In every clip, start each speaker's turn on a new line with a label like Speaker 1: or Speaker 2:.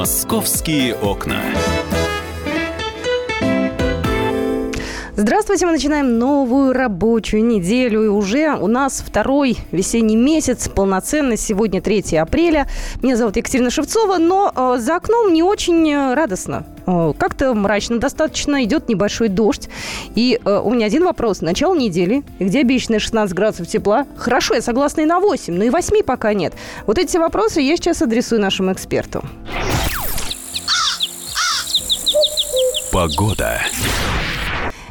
Speaker 1: Московские окна.
Speaker 2: Здравствуйте, мы начинаем новую рабочую неделю. И уже у нас второй весенний месяц, полноценный. Сегодня 3 апреля. Меня зовут Екатерина Шевцова, но э, за окном не очень э, радостно. Э, как-то мрачно достаточно, идет небольшой дождь. И э, у меня один вопрос. Начало недели, где обещанные 16 градусов тепла? Хорошо, я согласна и на 8, но и 8 пока нет. Вот эти вопросы я сейчас адресую нашему эксперту.
Speaker 1: Погода.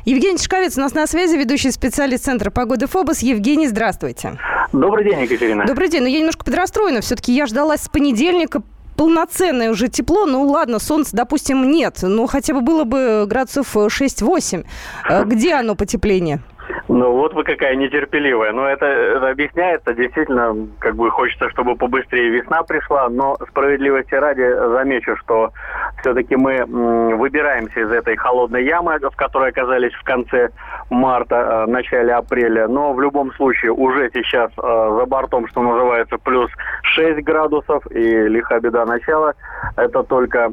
Speaker 2: Евгений Тишковец у нас на связи, ведущий специалист Центра погоды ФОБОС. Евгений, здравствуйте.
Speaker 3: Добрый день, Екатерина.
Speaker 2: Добрый день. Ну, я немножко подрастроена. Все-таки я ждалась с понедельника полноценное уже тепло. Ну, ладно, солнца, допустим, нет. Но хотя бы было бы градусов 6-8. Э, где оно потепление?
Speaker 3: Ну вот вы какая нетерпеливая. Но это, это объясняется. Действительно, как бы хочется, чтобы побыстрее весна пришла. Но справедливости ради замечу, что все-таки мы выбираемся из этой холодной ямы, в которой оказались в конце марта, э, начале апреля. Но в любом случае уже сейчас э, за бортом, что называется, плюс 6 градусов и лиха беда начала. Это только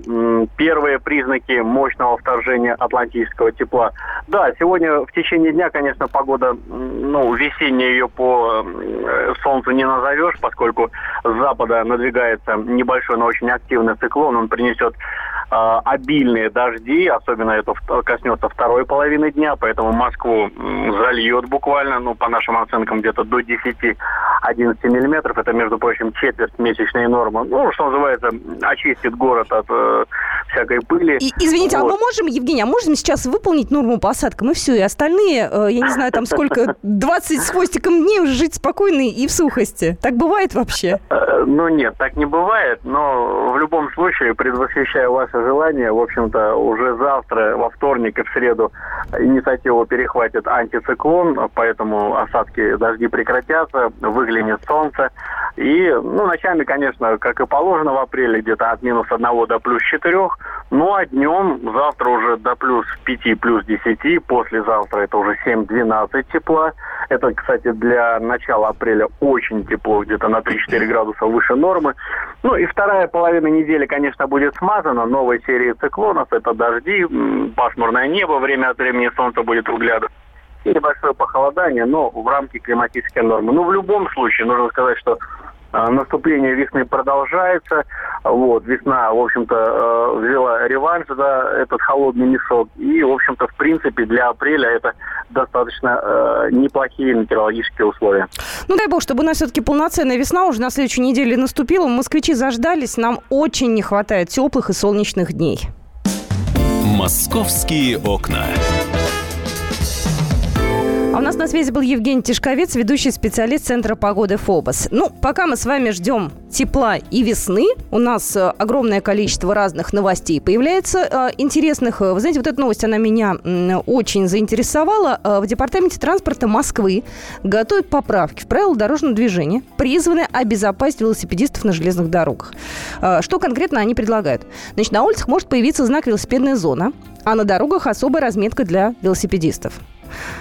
Speaker 3: первые признаки мощного вторжения атлантического тепла. Да, сегодня в течение дня, конечно, погода, ну, весенняя ее по э, солнцу не назовешь, поскольку с запада надвигается небольшой, но очень активный циклон. Он принесет э, обильные дожди, особенно это коснется второй половины дня, поэтому Москву зальет буквально, ну, по нашим оценкам, где-то до 10-11 миллиметров. Это, между прочим, четверть месячной нормы. Ну, что называется, очистит город от э, всякой пыли.
Speaker 2: И, извините, вот. а мы можем, Евгений, а можем сейчас выполнить норму по осадкам и все, и остальные, э, я не знаю, там сколько, 20 с хвостиком дней уже жить спокойно и в сухости? Так бывает вообще?
Speaker 3: Э, ну, нет, так не бывает, но в любом случае, предвосхищая ваше желание, в общем-то, уже завтра, во вторник и в среду инициативу перехватит антициклон, поэтому осадки дожди прекратятся, выглянет солнце. И, ну, ночами, конечно, как и положено в апреле, где-то от минус 1 до плюс 4, ну, а днем завтра уже до плюс 5, плюс 10, послезавтра это уже 7-12 тепла. Это, кстати, для начала апреля очень тепло, где-то на 3-4 градуса выше нормы. Ну, и вторая половина недели, конечно, будет смазана новой серией циклонов. Это дожди, пасмурное небо, время от времени солнце будет выглядывать и небольшое похолодание, но в рамке климатической нормы. Но ну, в любом случае, нужно сказать, что наступление весны продолжается. Вот, весна, в общем-то, э, взяла реванш, да, этот холодный мешок. И, в общем-то, в принципе, для апреля это достаточно э, неплохие метеорологические условия.
Speaker 2: Ну, дай бог, чтобы у нас все-таки полноценная весна уже на следующей неделе наступила. Москвичи заждались, нам очень не хватает теплых и солнечных дней.
Speaker 1: Московские окна.
Speaker 2: А у нас на связи был Евгений Тишковец, ведущий специалист Центра погоды ФОБОС. Ну, пока мы с вами ждем тепла и весны, у нас э, огромное количество разных новостей появляется э, интересных. Вы знаете, вот эта новость, она меня очень заинтересовала. Э, в Департаменте транспорта Москвы готовят поправки в правила дорожного движения, призванные обезопасить велосипедистов на железных дорогах. Что конкретно они предлагают? Значит, на улицах может появиться знак «Велосипедная зона», а на дорогах особая разметка для велосипедистов.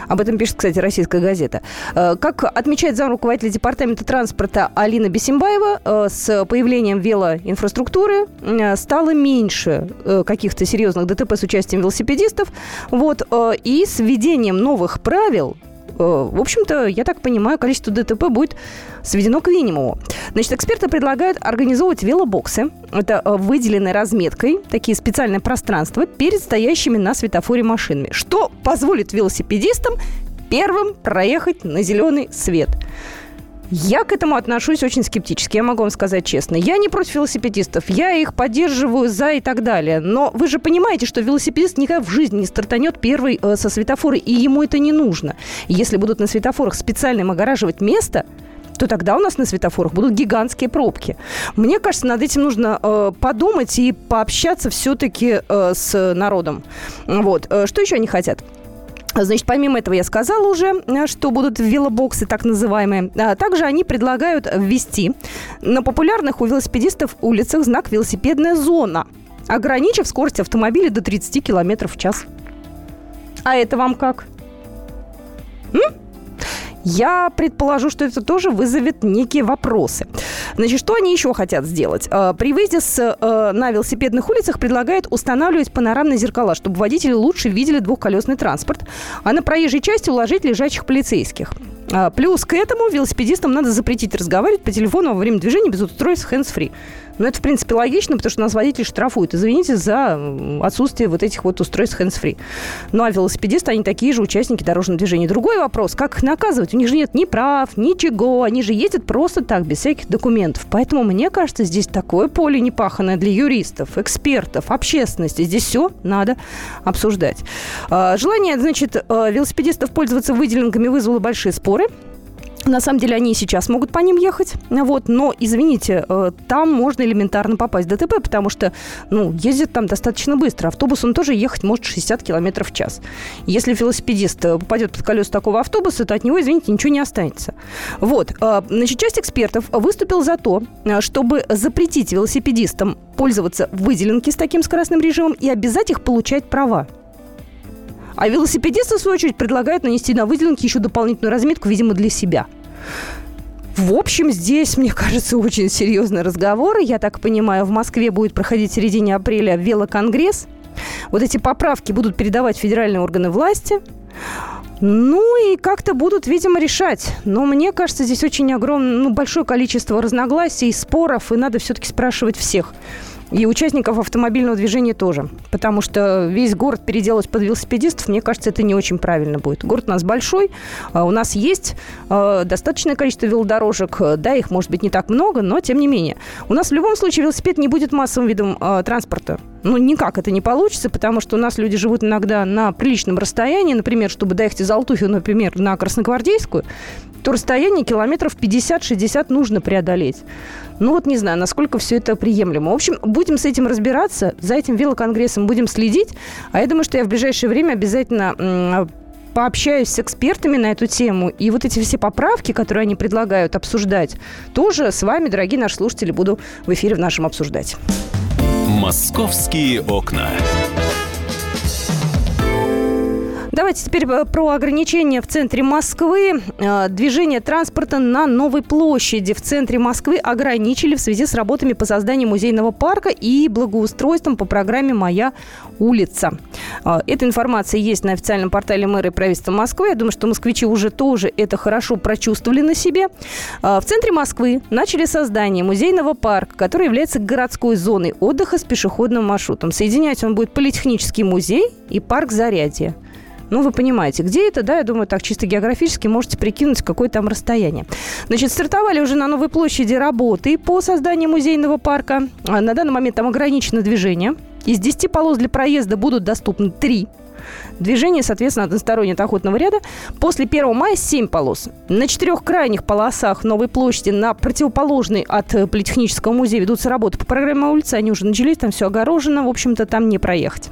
Speaker 2: Об этом пишет, кстати, российская газета. Э, как отмечает зам руководителя департамента транспорта Алина Бесимбаева, э, с появлением велоинфраструктуры э, стало меньше каких-то серьезных ДТП с участием велосипедистов. Вот, и с введением новых правил в общем-то, я так понимаю, количество ДТП будет сведено к минимуму. Значит, эксперты предлагают организовывать велобоксы. Это э, выделенной разметкой, такие специальные пространства перед стоящими на светофоре машинами, что позволит велосипедистам первым проехать на зеленый свет. Я к этому отношусь очень скептически, я могу вам сказать честно. Я не против велосипедистов, я их поддерживаю за и так далее. Но вы же понимаете, что велосипедист никогда в жизни не стартанет первый э, со светофора, и ему это не нужно. Если будут на светофорах специально им огораживать место, то тогда у нас на светофорах будут гигантские пробки. Мне кажется, над этим нужно э, подумать и пообщаться все-таки э, с народом. Вот. Э, что еще они хотят? Значит, помимо этого я сказала уже, э, что будут велобоксы так называемые. А также они предлагают ввести на популярных у велосипедистов улицах знак «Велосипедная зона», ограничив скорость автомобиля до 30 км в час. А это вам как? М? Я предположу, что это тоже вызовет некие вопросы. Значит, что они еще хотят сделать? Э, при выезде с, э, на велосипедных улицах предлагают устанавливать панорамные зеркала, чтобы водители лучше видели двухколесный транспорт, а на проезжей части уложить лежачих полицейских. А, плюс к этому велосипедистам надо запретить разговаривать по телефону во время движения без устройств hands-free. Но это, в принципе, логично, потому что нас водители штрафуют. Извините за отсутствие вот этих вот устройств hands-free. Ну, а велосипедисты, они такие же участники дорожного движения. Другой вопрос, как их наказывать? У них же нет ни прав, ничего. Они же ездят просто так, без всяких документов. Поэтому, мне кажется, здесь такое поле непаханное для юристов, экспертов, общественности. Здесь все надо обсуждать. А, желание, значит, э, велосипедистов пользоваться выделенками вызвало большие споры. На самом деле они и сейчас могут по ним ехать, вот, но, извините, э, там можно элементарно попасть в ДТП, потому что, ну, ездит там достаточно быстро. Автобус, он тоже ехать может 60 км в час. Если велосипедист э, попадет под колеса такого автобуса, то от него, извините, ничего не останется. Вот, э, значит, часть экспертов выступил за то, чтобы запретить велосипедистам пользоваться выделенки с таким скоростным режимом и обязать их получать права. А велосипедисты, в свою очередь, предлагают нанести на выделенки еще дополнительную разметку, видимо, для себя. В общем, здесь, мне кажется, очень серьезные разговоры. Я так понимаю, в Москве будет проходить в середине апреля велоконгресс. Вот эти поправки будут передавать федеральные органы власти. Ну и как-то будут, видимо, решать. Но мне кажется, здесь очень огромное, ну, большое количество разногласий, споров, и надо все-таки спрашивать всех. И участников автомобильного движения тоже. Потому что весь город переделать под велосипедистов, мне кажется, это не очень правильно будет. Город у нас большой, а у нас есть а, достаточное количество велодорожек. Да, их может быть не так много, но тем не менее. У нас в любом случае велосипед не будет массовым видом а, транспорта. Ну, никак это не получится, потому что у нас люди живут иногда на приличном расстоянии. Например, чтобы доехать из Алтухи, например, на Красногвардейскую, то расстояние километров 50-60 нужно преодолеть. Ну вот не знаю, насколько все это приемлемо. В общем, будем с этим разбираться, за этим велоконгрессом будем следить. А я думаю, что я в ближайшее время обязательно пообщаюсь с экспертами на эту тему. И вот эти все поправки, которые они предлагают обсуждать, тоже с вами, дорогие наши слушатели, буду в эфире в нашем обсуждать.
Speaker 1: «Московские окна».
Speaker 2: Давайте теперь э, про ограничения в центре Москвы. Э, движение транспорта на Новой площади в центре Москвы ограничили в связи с работами по созданию музейного парка и благоустройством по программе «Моя улица». Э, эта информация есть на официальном портале мэра и правительства Москвы. Я думаю, что москвичи уже тоже это хорошо прочувствовали на себе. В центре Москвы начали создание музейного парка, который является городской зоной отдыха с пешеходным маршрутом. Соединять он будет политехнический музей и парк Зарядье. Ну, вы понимаете, где это, да, я думаю, так чисто географически можете прикинуть, какое там расстояние. Значит, стартовали уже на Новой площади работы по созданию музейного парка. А на данный момент там ограничено движение. Из 10 полос для проезда будут доступны 3. Движение, соответственно, одностороннее от охотного ряда. После 1 мая 7 полос. На четырех крайних полосах Новой площади, на противоположной от э, Политехнического музея ведутся работы по программе улицы. Они уже начались, там все огорожено. В общем-то, там не проехать.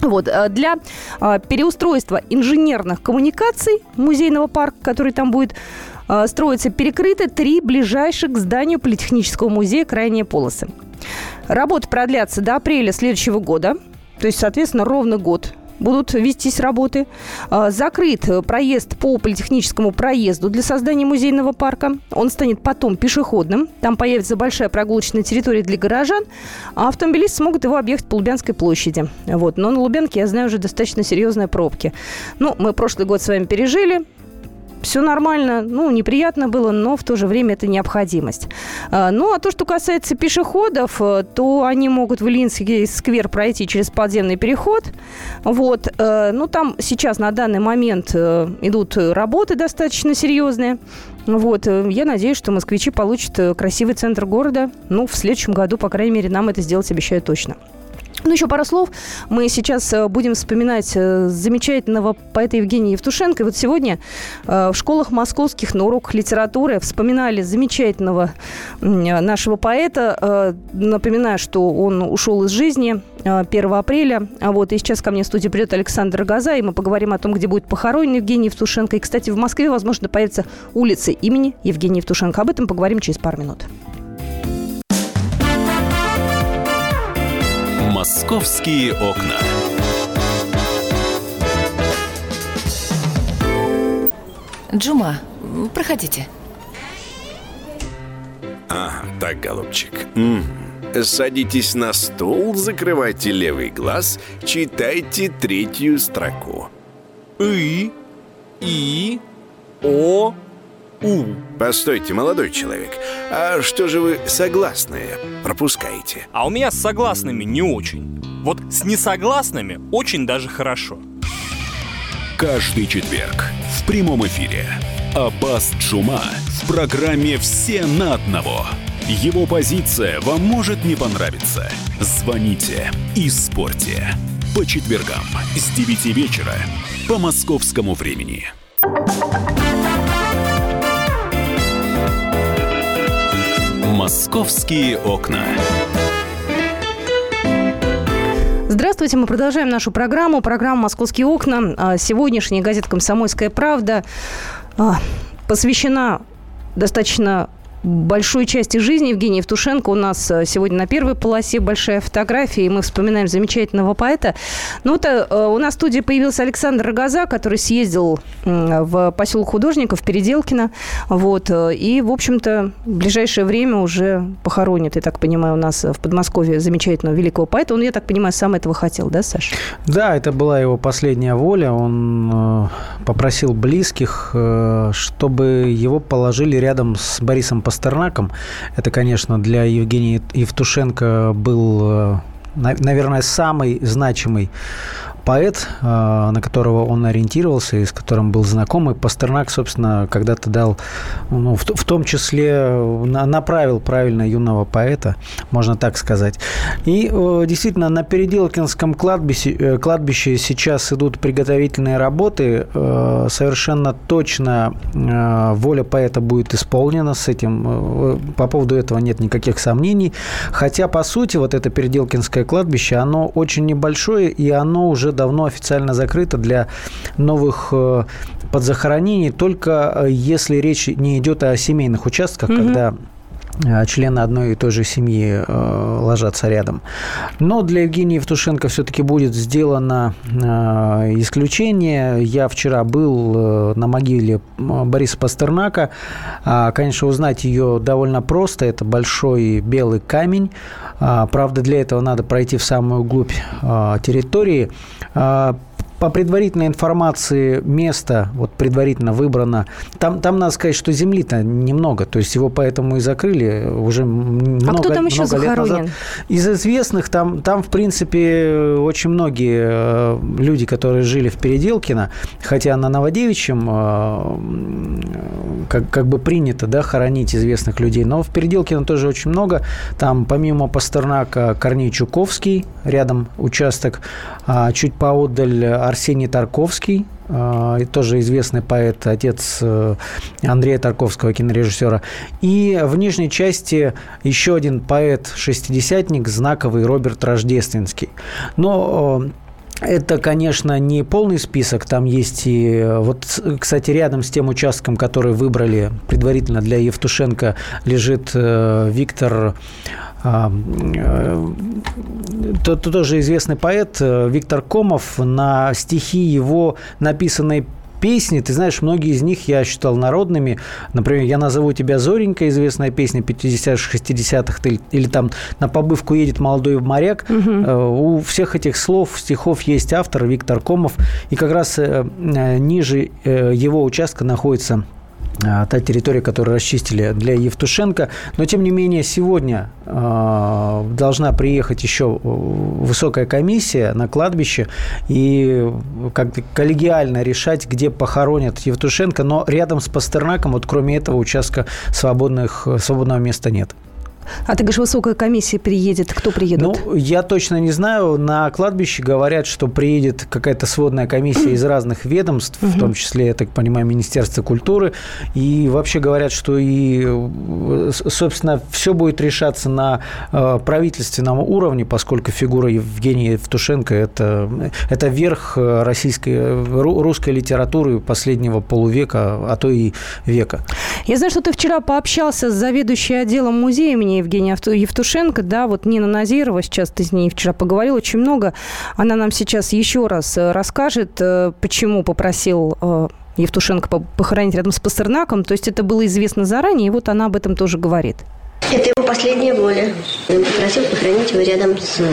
Speaker 2: Вот, э, для э, переустройства инженерных коммуникаций музейного парка, который там будет э, строиться, перекрыты три ближайших к зданию Политехнического музея крайние полосы. Работы продлятся до апреля следующего года, то есть, соответственно, ровно год будут вестись работы. А, закрыт проезд по политехническому проезду для создания музейного парка. Он станет потом пешеходным. Там появится большая прогулочная территория для горожан. А автомобилисты смогут его объехать по Лубянской площади. Вот. Но на Лубянке, я знаю, уже достаточно серьезные пробки. Ну, мы прошлый год с вами пережили все нормально, ну, неприятно было, но в то же время это необходимость. А, ну, а то, что касается пешеходов, э, то они могут в Ильинский сквер пройти через подземный переход. Вот. Э, ну, там сейчас на данный момент э, идут работы достаточно серьезные. Вот. Я надеюсь, что москвичи получат красивый центр города. Ну, в следующем году, по крайней мере, нам это сделать обещаю точно. Ну, еще пару слов. Мы сейчас э, будем вспоминать э, замечательного поэта Евгения Евтушенко. И вот сегодня э, в школах московских на уроках литературы вспоминали замечательного нашего поэта. Напоминаю, что он ушел из жизни 1 апреля. А вот и сейчас ко мне в студию придет Александр Газа, и мы поговорим о том, где будет похоронен Евгений Евтушенко. И, кстати, в Москве, возможно, появится улица имени Евгения Евтушенко. Об этом поговорим через пару минут.
Speaker 1: «Московские окна».
Speaker 4: Джума Проходите.
Speaker 5: Ага, так, голубчик. М Садитесь на стул, закрывайте левый глаз, читайте третью строку.
Speaker 6: И, И, О, У.
Speaker 5: Постойте, молодой человек, а что же вы согласные пропускаете?
Speaker 6: А у меня с согласными не очень. Вот с несогласными очень даже хорошо.
Speaker 1: Каждый четверг в прямом эфире Аббас Джума в программе «Все на одного». Его позиция вам может не понравиться. Звоните и спорьте. По четвергам с 9 вечера по московскому времени. «Московские окна».
Speaker 2: Здравствуйте, мы продолжаем нашу программу, программу «Московские окна». А, сегодняшняя газета «Комсомольская правда» а, посвящена достаточно большой части жизни Евгения Евтушенко у нас э, сегодня на первой полосе большая фотография, и мы вспоминаем замечательного поэта. Ну вот э, у нас в студии появился Александр Рогоза, который съездил в поселок художников Переделкино, вот, э, и, в общем-то, в ближайшее время уже похоронит, я так понимаю, у нас в Подмосковье замечательного великого поэта. Он, я так понимаю, сам этого хотел, да, Саша?
Speaker 7: Да, это была его последняя воля. Он попросил близких, чтобы его положили рядом с Борисом Пастернаком. Это, конечно, для Евгения Евтушенко был, э, наверное, самый значимый поэт, э, на которого он ориентировался и с которым был знаком. И Пастернак, собственно, когда-то дал, ну, в, том числе направил правильно юного поэта, можно так сказать. И э, действительно, на Переделкинском кладбище, э, кладбище сейчас идут приготовительные работы. Совершенно точно воля поэта будет исполнена с этим. По поводу этого нет никаких сомнений. Хотя, по сути, вот это Переделкинское кладбище, оно очень небольшое, и оно уже уже давно официально закрыта для новых э, подзахоронений, только э, если речь не идет о семейных участках, угу. когда члены одной и той же семьи э, ложатся рядом. Но для Евгения Евтушенко все-таки будет сделано э, исключение. Я вчера был э, на могиле Бориса Пастернака. Э, конечно, узнать ее довольно просто. Это большой белый камень. Э, правда, для этого надо пройти в самую глубь э, территории. По предварительной информации место вот предварительно выбрано. Там, там надо сказать, что земли-то немного, то есть его поэтому и закрыли уже много,
Speaker 2: а кто там еще
Speaker 7: много лет назад. Из известных там, там, в принципе, очень многие э, люди, которые жили в Переделкино, хотя на Новодевичьем э, как, как бы принято да, хоронить известных людей, но в Переделкино тоже очень много. Там помимо Пастернака Корней Чуковский, рядом участок, а чуть поодаль Арсений Тарковский, э, тоже известный поэт, отец э, Андрея Тарковского, кинорежиссера. И в нижней части еще один поэт-шестидесятник, знаковый Роберт Рождественский. Но э, это, конечно, не полный список. Там есть и... Вот, кстати, рядом с тем участком, который выбрали предварительно для Евтушенко, лежит Виктор а, э, то, то тоже известный поэт э, Виктор Комов на стихи его написанной песни, ты знаешь, многие из них я считал народными. Например, «Я назову тебя Зоренька», известная песня 50-х, 60-х, или, или там «На побывку едет молодой моряк». Угу. У всех этих слов, стихов есть автор Виктор Комов. И как раз ниже его участка находится та территория, которую расчистили для Евтушенко. Но, тем не менее, сегодня э, должна приехать еще высокая комиссия на кладбище и как коллегиально решать, где похоронят Евтушенко. Но рядом с Пастернаком, вот кроме этого участка свободных, свободного места нет.
Speaker 2: А ты говоришь, высокая комиссия приедет. Кто приедет?
Speaker 7: Ну, я точно не знаю. На кладбище говорят, что приедет какая-то сводная комиссия из разных ведомств, в том числе, я так понимаю, Министерство культуры. И вообще говорят, что и, собственно, все будет решаться на э, правительственном уровне, поскольку фигура Евгения Евтушенко – это, это верх российской, русской литературы последнего полувека, а то и века.
Speaker 2: Я знаю, что ты вчера пообщался с заведующей отделом музея имени Евгения Евтушенко, да, вот Нина Назирова, сейчас ты с ней вчера поговорил очень много, она нам сейчас еще раз э, расскажет, э, почему попросил э, Евтушенко похоронить рядом с Пастернаком. То есть это было известно заранее, и вот она об этом тоже говорит.
Speaker 4: Это его последняя воля. Он попросил похоронить его рядом с э,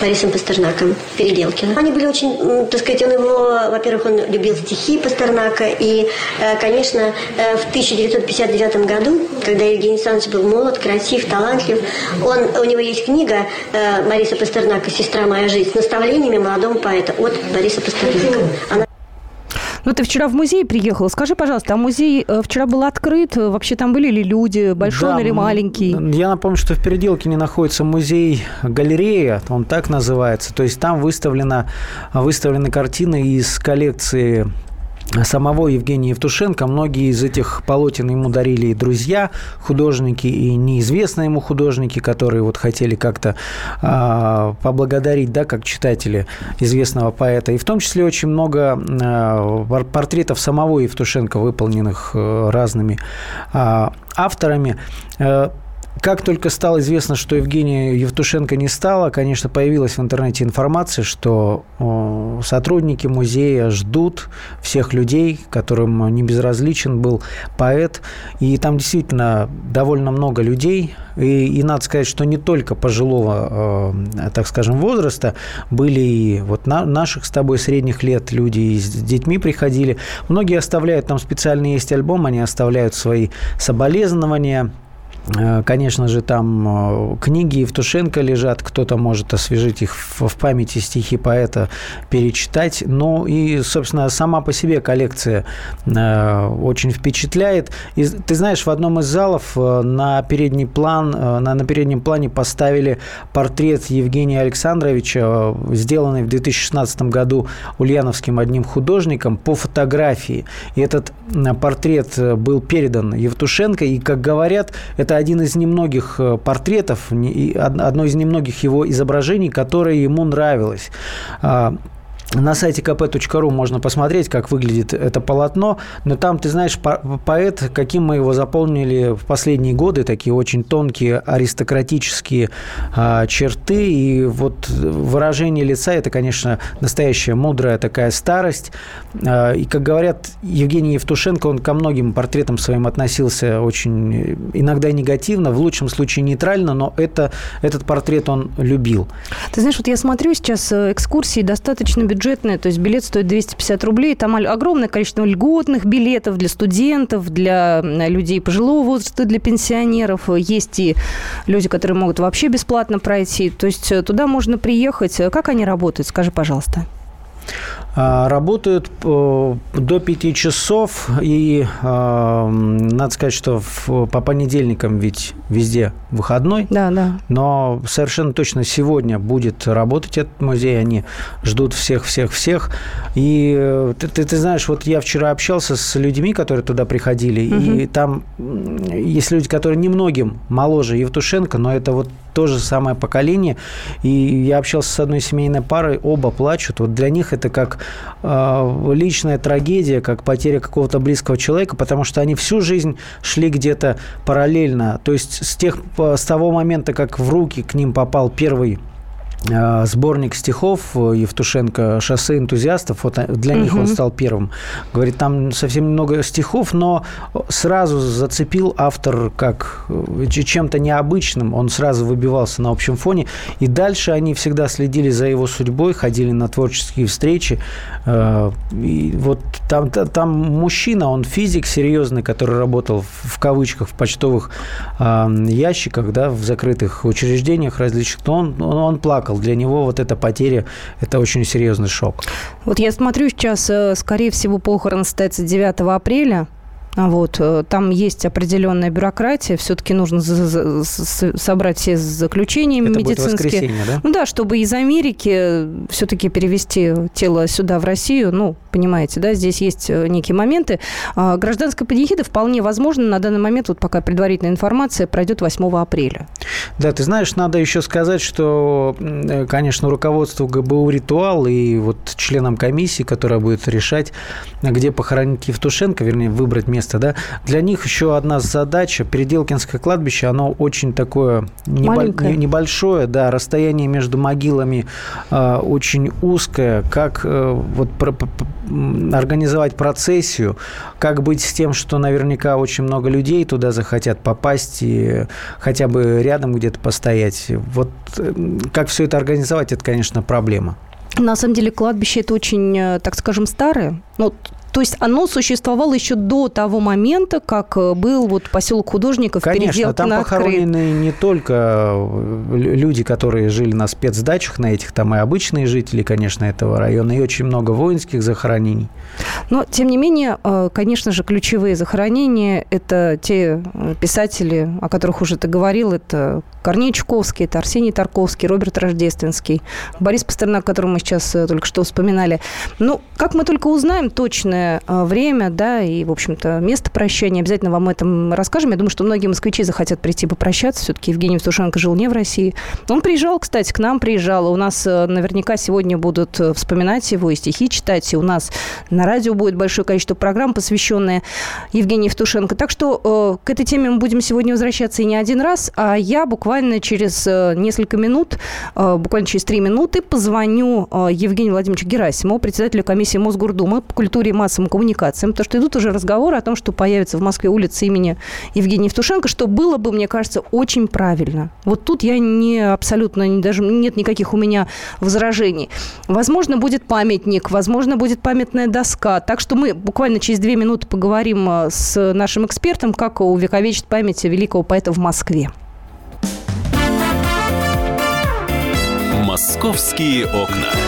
Speaker 4: Борисом Пастернаком, Переделкиным. Они были очень, так сказать, он его, во-первых, он любил стихи Пастернака. И, э, конечно, э, в 1959 году, когда Евгений Александрович был молод, красив, талантлив, он, у него есть книга Бориса Пастернака «Сестра моя жизнь» с наставлениями молодому поэта от Бориса Пастернака. Она
Speaker 2: ну, ты вчера в музей приехал. Скажи, пожалуйста, а музей э, вчера был открыт? Вообще там были ли люди? Большой да, или маленький?
Speaker 7: Я напомню, что в Переделке не находится музей-галерея, он так называется. То есть там выставлена, выставлены картины из коллекции самого Евгения Евтушенко. Многие из этих полотен ему дарили и друзья, художники, и неизвестные ему художники, которые вот хотели как-то э, поблагодарить, да, как читатели известного поэта. И в том числе очень много э, портретов самого Евтушенко, выполненных э, разными э, авторами. Э, как только стало известно, что Евгения Евтушенко не стала, конечно, появилась в интернете информация, что сотрудники музея ждут всех людей, которым не безразличен был поэт. И там действительно довольно много людей. И, и надо сказать, что не только пожилого, э, так скажем, возраста, были и вот на, наших с тобой средних лет люди и с детьми приходили. Многие оставляют, там специальный есть альбом, они оставляют свои соболезнования, конечно же, там э, книги Евтушенко лежат, кто-то может освежить их в памяти стихи поэта, перечитать. Ну и, собственно, сама по себе коллекция э, очень впечатляет. И ты знаешь, в одном из залов на передний план, на, на переднем плане поставили портрет Евгения Александровича, сделанный в 2016 году Ульяновским одним художником по фотографии. И этот портрет был передан Евтушенко, и, как говорят, это один из немногих э, портретов, одно из немногих его изображений, которое ему нравилось. На сайте kp.ru можно посмотреть, как выглядит это полотно, но там, ты знаешь, поэт, каким мы его заполнили в последние годы, такие очень тонкие аристократические а, черты, и вот выражение лица – это, конечно, настоящая мудрая такая старость. А, и, как говорят, Евгений Евтушенко, он ко многим портретам своим относился очень иногда негативно, в лучшем случае нейтрально, но это, этот портрет он любил.
Speaker 2: Ты знаешь, вот я смотрю сейчас э, экскурсии достаточно бюджетные бюджетная, то есть билет стоит 250 рублей, там огромное количество льготных билетов для студентов, для людей пожилого возраста, для пенсионеров. Есть и люди, которые могут вообще бесплатно пройти. То есть э, туда можно приехать. Как они работают? Скажи, пожалуйста.
Speaker 7: А, работают э, до 5 часов, и а, надо сказать, что по понедельникам ведь везде выходной.
Speaker 2: Да, да.
Speaker 7: Но совершенно точно сегодня будет работать этот музей, они ждут всех-всех-всех. И э, ты, ты, ты знаешь, вот я вчера общался с людьми, которые туда приходили, угу. и там есть люди, которые немногим моложе Евтушенко, но это вот то же самое поколение. И я общался с одной семейной парой, оба плачут. Вот для них это как э, личная трагедия, как потеря какого-то близкого человека, потому что они всю жизнь шли где-то параллельно. То есть с, тех, с того момента, как в руки к ним попал первый сборник стихов э, Евтушенко «Шоссе энтузиастов». Вот э, для них угу. он стал первым. Говорит, там совсем немного стихов, но сразу зацепил автор как чем-то необычным. Он сразу выбивался на общем фоне. И дальше они всегда следили за его судьбой, ходили на творческие встречи. И вот там, там мужчина, он физик серьезный, который работал в кавычках в почтовых ящиках, да, в закрытых учреждениях различных. Он, он, он плакал плакал. Для него вот эта потеря – это очень серьезный шок.
Speaker 2: Вот я смотрю сейчас, э, скорее всего, похорон состоится 9 апреля. А вот, э, там есть определенная бюрократия, все-таки нужно собрать все заключения Это медицинские. Да? Ну да, чтобы из Америки все-таки перевести тело сюда, в Россию, ну, понимаете, да, здесь есть э, некие моменты. А гражданская панихида вполне возможно на данный момент, вот пока предварительная информация, пройдет 8 апреля.
Speaker 7: Да, ты знаешь, надо еще сказать, что, конечно, руководству ГБУ «Ритуал» и вот членам комиссии, которая будет решать, где похоронить Евтушенко, вернее, выбрать место, да, для них еще одна задача. Переделкинское кладбище, оно очень такое небо- небольшое, да, расстояние между могилами э, очень узкое. Как э, вот про- организовать процессию, как быть с тем, что наверняка очень много людей туда захотят попасть и хотя бы рядом где-то постоять. Вот э, как все это организовать, это, конечно, проблема.
Speaker 2: На самом деле кладбище это очень, э, так скажем, старое. Ну, то есть оно существовало еще до того момента, как э, был вот поселок художников
Speaker 7: Конечно, там похоронены не только э, люди, которые жили на спецдачах, на этих там и обычные жители, конечно, этого района, и очень много воинских захоронений.
Speaker 2: Но, тем не менее, э, конечно же, ключевые захоронения – это те писатели, о которых уже ты говорил, это Корней Чуковский, это Арсений Тарковский, Роберт Рождественский, Борис Пастернак, которого мы сейчас только что вспоминали. Ну, как мы только узнаем точно э, время, да, и, в общем-то, место прощания. Обязательно вам этом расскажем. Я думаю, что многие москвичи захотят прийти попрощаться. Все-таки Евгений Евтушенко жил не в России. Он приезжал, кстати, к нам приезжал. У нас э, наверняка сегодня будут э, вспоминать его и стихи читать. И у нас на радио будет большое количество программ, посвященные Евгению Евтушенко. Так что к этой теме мы будем сегодня возвращаться и не один раз. А я буквально через несколько минут, буквально через три минуты позвоню Евгению Владимировичу Герасимову, председателю комиссии Мосгордумы по культуре и массовым коммуникациям, потому что идут уже разговоры о том, что появится в Москве улица имени Евгения Евтушенко, что было бы, мне кажется, очень правильно. Вот тут я не абсолютно, не, даже нет никаких у меня возражений. Возможно, будет памятник, возможно, будет памятная доска. Так что мы буквально через две минуты поговорим э, с нашим экспертом, как увековечить память великого поэта в Москве.
Speaker 1: «Московские окна».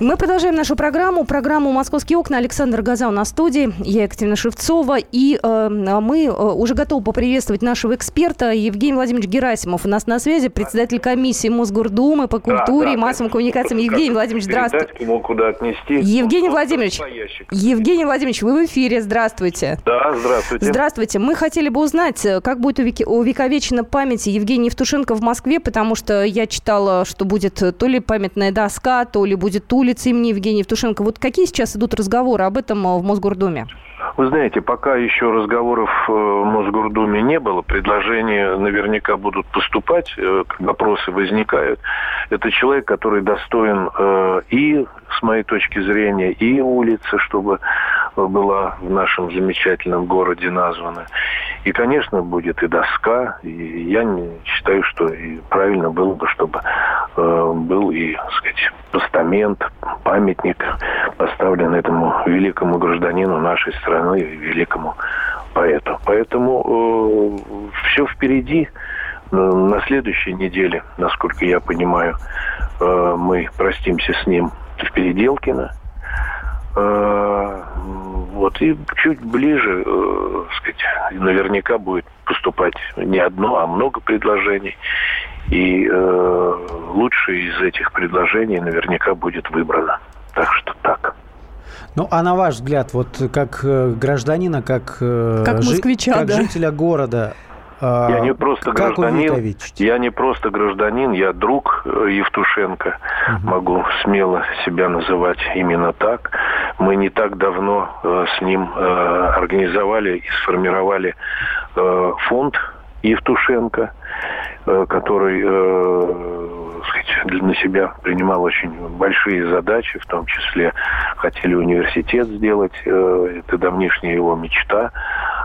Speaker 2: Мы продолжаем нашу программу, программу «Московские окна». Александр Газа на студии, я Екатерина Шевцова. И э, мы э, уже готовы поприветствовать нашего эксперта Евгений Владимирович Герасимов. У нас на связи председатель комиссии Мосгордумы по культуре да, да, и массовым коммуникациям. Евгений Владимирович, здравствуйте.
Speaker 8: Ему куда отнести.
Speaker 2: Евгений Владимирович, Евгений Владимирович, вы в эфире, здравствуйте.
Speaker 8: Да, здравствуйте.
Speaker 2: Здравствуйте. Мы хотели бы узнать, как будет увековечена память Евгения Евтушенко в Москве, потому что я читала, что будет то ли памятная доска, то ли будет улица улице имени Евгения Евтушенко. Вот какие сейчас идут разговоры об этом э, в Мосгордуме?
Speaker 8: Вы знаете, пока еще разговоров э, в Мосгордуме не было, предложения наверняка будут поступать, э, вопросы возникают. Это человек, который достоин и, с моей точки зрения, и улицы, чтобы была в нашем замечательном городе названа. И, конечно, будет и доска. И я считаю, что и правильно было бы, чтобы э, был и, так сказать, постамент, памятник поставлен этому великому гражданину нашей страны, великому поэту. Поэтому э, все впереди. На следующей неделе, насколько я понимаю, э, мы простимся с ним в Переделкино. Э, вот, и чуть ближе, э, сказать, наверняка будет поступать не одно, а много предложений. И э, лучшее из этих предложений наверняка будет выбрано. Так что так.
Speaker 7: Ну, а на ваш взгляд, вот как э, гражданина, как,
Speaker 2: как, москвича,
Speaker 7: как
Speaker 2: да.
Speaker 7: жителя города,
Speaker 8: я не просто как гражданин, я не просто гражданин, я друг э, Евтушенко. Угу. Могу смело себя называть именно так. Мы не так давно э, с ним э, организовали и сформировали э, фонд Евтушенко, который сказать, на себя принимал очень большие задачи, в том числе хотели университет сделать, это давнишняя его мечта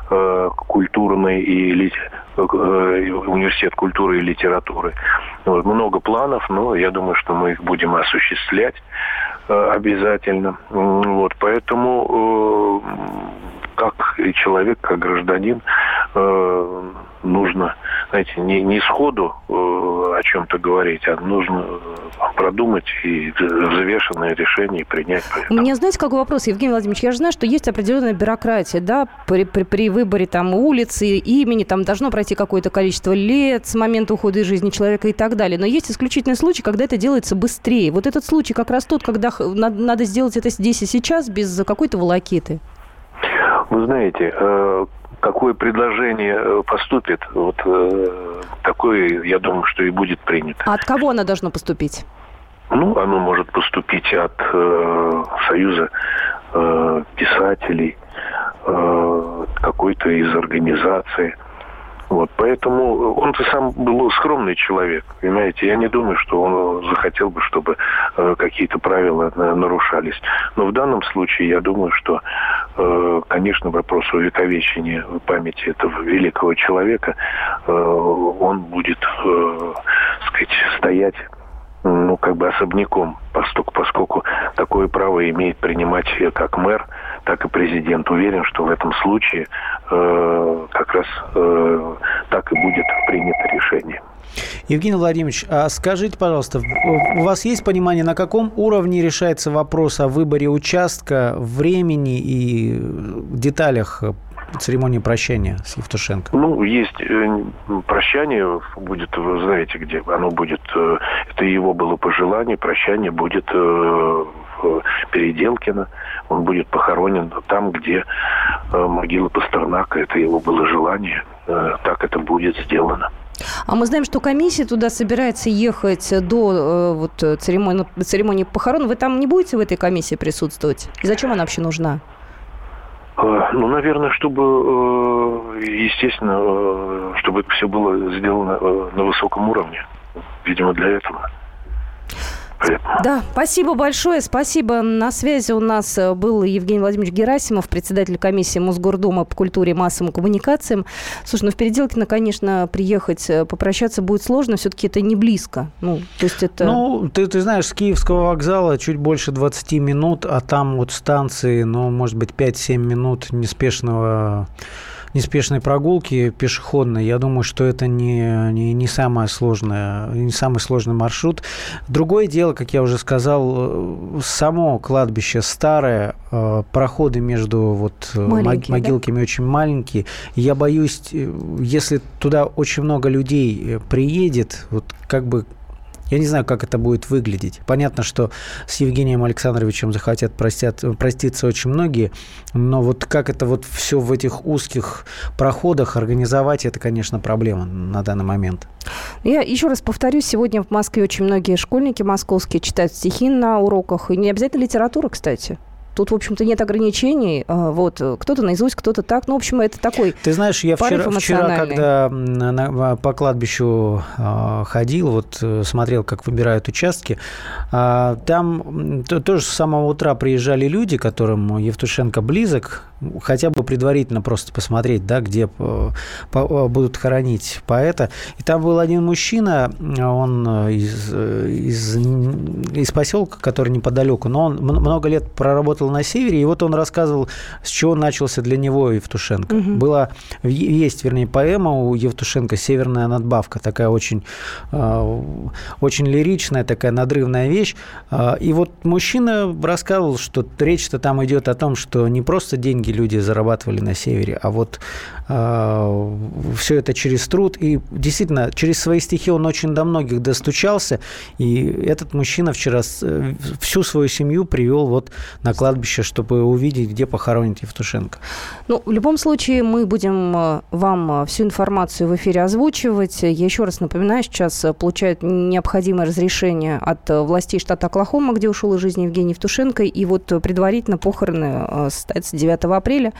Speaker 8: э, культурной и э, университет культуры и литературы. Вот, много планов, но я думаю, что мы их будем осуществлять обязательно. Вот, поэтому как человек, как гражданин, нужно, знаете, не, не сходу э, о чем-то говорить, а нужно э, продумать и взвешенное решение принять.
Speaker 2: У меня, знаете, какой вопрос, Евгений Владимирович? Я же знаю, что есть определенная бюрократия, да, при, при, при выборе там улицы, имени, там должно пройти какое-то количество лет с момента ухода из жизни человека и так далее. Но есть исключительный случай, когда это делается быстрее. Вот этот случай как раз тот, когда надо, надо сделать это здесь и сейчас без какой-то волокиты.
Speaker 8: Вы знаете, э, какое предложение э, поступит, вот э, такое, я думаю, что и будет принято.
Speaker 2: А от кого оно должно поступить?
Speaker 8: Ну, оно может поступить от э, Союза э, писателей, э, какой-то из организаций. Вот, поэтому он-то сам был скромный человек, понимаете. Я не думаю, что он захотел бы, чтобы э, какие-то правила э, нарушались. Но в данном случае я думаю, что, э, конечно, вопрос увековечения памяти этого великого человека, э, он будет, э, сказать, стоять ну, как бы особняком, поскольку, поскольку такое право имеет принимать как мэр, так и президент. Уверен, что в этом случае э, как раз э, так и будет принято решение.
Speaker 7: Евгений Владимирович, а скажите, пожалуйста, у вас есть понимание, на каком уровне решается вопрос о выборе участка, времени и деталях церемонии прощания с Евтушенко?
Speaker 8: Ну, есть э, прощание, будет, вы знаете, где оно будет, это его было пожелание, прощание будет в Переделкино, он будет похоронен там, где могила Пастернака, это его было желание, так это будет сделано.
Speaker 2: А мы знаем, что комиссия туда собирается ехать до вот, церемонии, церемонии похорон. Вы там не будете в этой комиссии присутствовать? И зачем она вообще нужна?
Speaker 8: Э, ну, наверное, чтобы, э, естественно, э, чтобы это все было сделано на высоком уровне. Видимо, для этого.
Speaker 2: Да, спасибо большое, спасибо. На связи у нас э, был Евгений Владимирович Герасимов, председатель комиссии Мосгордума по культуре и массовым коммуникациям. Слушай, ну в Переделкино, конечно, приехать, э, попрощаться будет сложно, все-таки это не близко. Ну, то есть это...
Speaker 7: Ну, ты, ты знаешь, с Киевского вокзала чуть больше 20 минут, а там вот станции, ну, может быть, 5-7 минут неспешного неспешной прогулки пешеходной, я думаю, что это не, не, не, самое сложное, не самый сложный маршрут. Другое дело, как я уже сказал, э, само кладбище старое, э, проходы между вот э, маленькие, могилками да? очень маленькие. Я боюсь, если туда очень много людей приедет, вот как бы я не знаю, как это будет выглядеть. Понятно, что с Евгением Александровичем захотят простят, проститься очень многие, но вот как это вот все в этих узких проходах организовать, это, конечно, проблема на данный момент.
Speaker 2: Я еще раз повторюсь, сегодня в Москве очень многие школьники московские читают стихи на уроках, и не обязательно литература, кстати. Тут, в общем-то, нет ограничений. А, вот, кто-то наизусть, кто-то так. Ну, в общем, это такой
Speaker 7: Ты знаешь, я вчера, вчера когда на, по кладбищу э, ходил, вот э, смотрел, как выбирают участки, э, там то, тоже с самого утра приезжали люди, которым Евтушенко близок, хотя бы предварительно просто посмотреть, да, где по, по, будут хоронить поэта. И там был один мужчина, он из, из, из поселка, который неподалеку, но он много лет проработал работал на севере, и вот он рассказывал, с чего начался для него Евтушенко. Угу. Была, есть, вернее, поэма у Евтушенко «Северная надбавка», такая очень, а, очень лиричная, такая надрывная вещь. А, и вот мужчина рассказывал, что речь-то там идет о том, что не просто деньги люди зарабатывали на севере, а вот все это через труд. И действительно, через свои стихи он очень до многих достучался. И этот мужчина вчера всю свою семью привел вот на кладбище чтобы увидеть, где похоронить Евтушенко.
Speaker 2: Ну, в любом случае, мы будем э, вам э, всю информацию в эфире озвучивать. Я еще раз напоминаю, сейчас получают необходимое разрешение от властей штата Оклахома, где ушел из жизни Евгений Евтушенко, и вот предварительно похороны состоятся 9 апреля.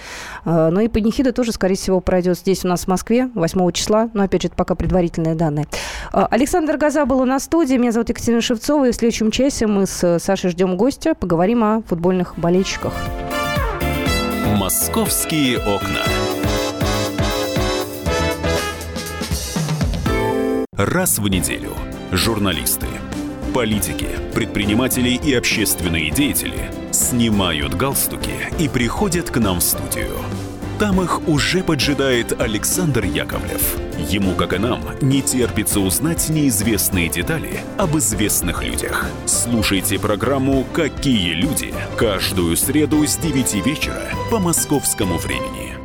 Speaker 2: Но и панихида тоже, скорее всего, пройдет здесь у нас в Москве 8 числа, но, опять же, это пока предварительные данные. Александр Газа был в студии, меня зовут Екатерина Шевцова, и в следующем часе мы с Сашей ждем гостя, поговорим о футбольных болельщиках.
Speaker 1: «Московские окна». Раз в неделю журналисты, политики, предприниматели и общественные деятели снимают галстуки и приходят к нам в студию – там их уже поджидает Александр Яковлев. Ему, как и нам, не терпится узнать неизвестные детали об известных людях. Слушайте программу «Какие люди» каждую среду с 9 вечера по московскому времени.